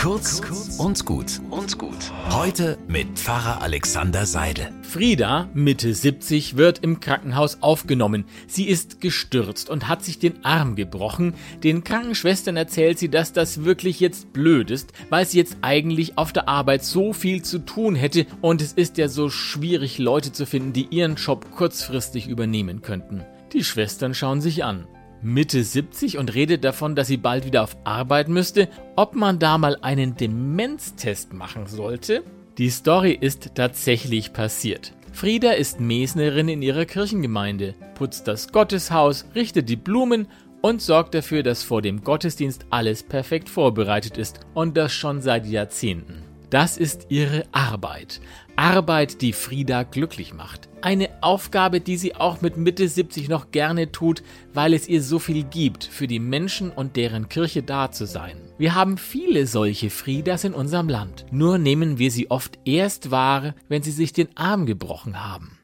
Kurz und gut und gut. Heute mit Pfarrer Alexander Seidel. Frieda, Mitte 70, wird im Krankenhaus aufgenommen. Sie ist gestürzt und hat sich den Arm gebrochen. Den Krankenschwestern erzählt sie, dass das wirklich jetzt blöd ist, weil sie jetzt eigentlich auf der Arbeit so viel zu tun hätte und es ist ja so schwierig, Leute zu finden, die ihren Job kurzfristig übernehmen könnten. Die Schwestern schauen sich an. Mitte 70 und redet davon, dass sie bald wieder auf Arbeit müsste, ob man da mal einen Demenztest machen sollte. Die Story ist tatsächlich passiert. Frieda ist Mesnerin in ihrer Kirchengemeinde, putzt das Gotteshaus, richtet die Blumen und sorgt dafür, dass vor dem Gottesdienst alles perfekt vorbereitet ist und das schon seit Jahrzehnten. Das ist ihre Arbeit. Arbeit, die Frieda glücklich macht. Eine Aufgabe, die sie auch mit Mitte 70 noch gerne tut, weil es ihr so viel gibt, für die Menschen und deren Kirche da zu sein. Wir haben viele solche Friedas in unserem Land. Nur nehmen wir sie oft erst wahr, wenn sie sich den Arm gebrochen haben.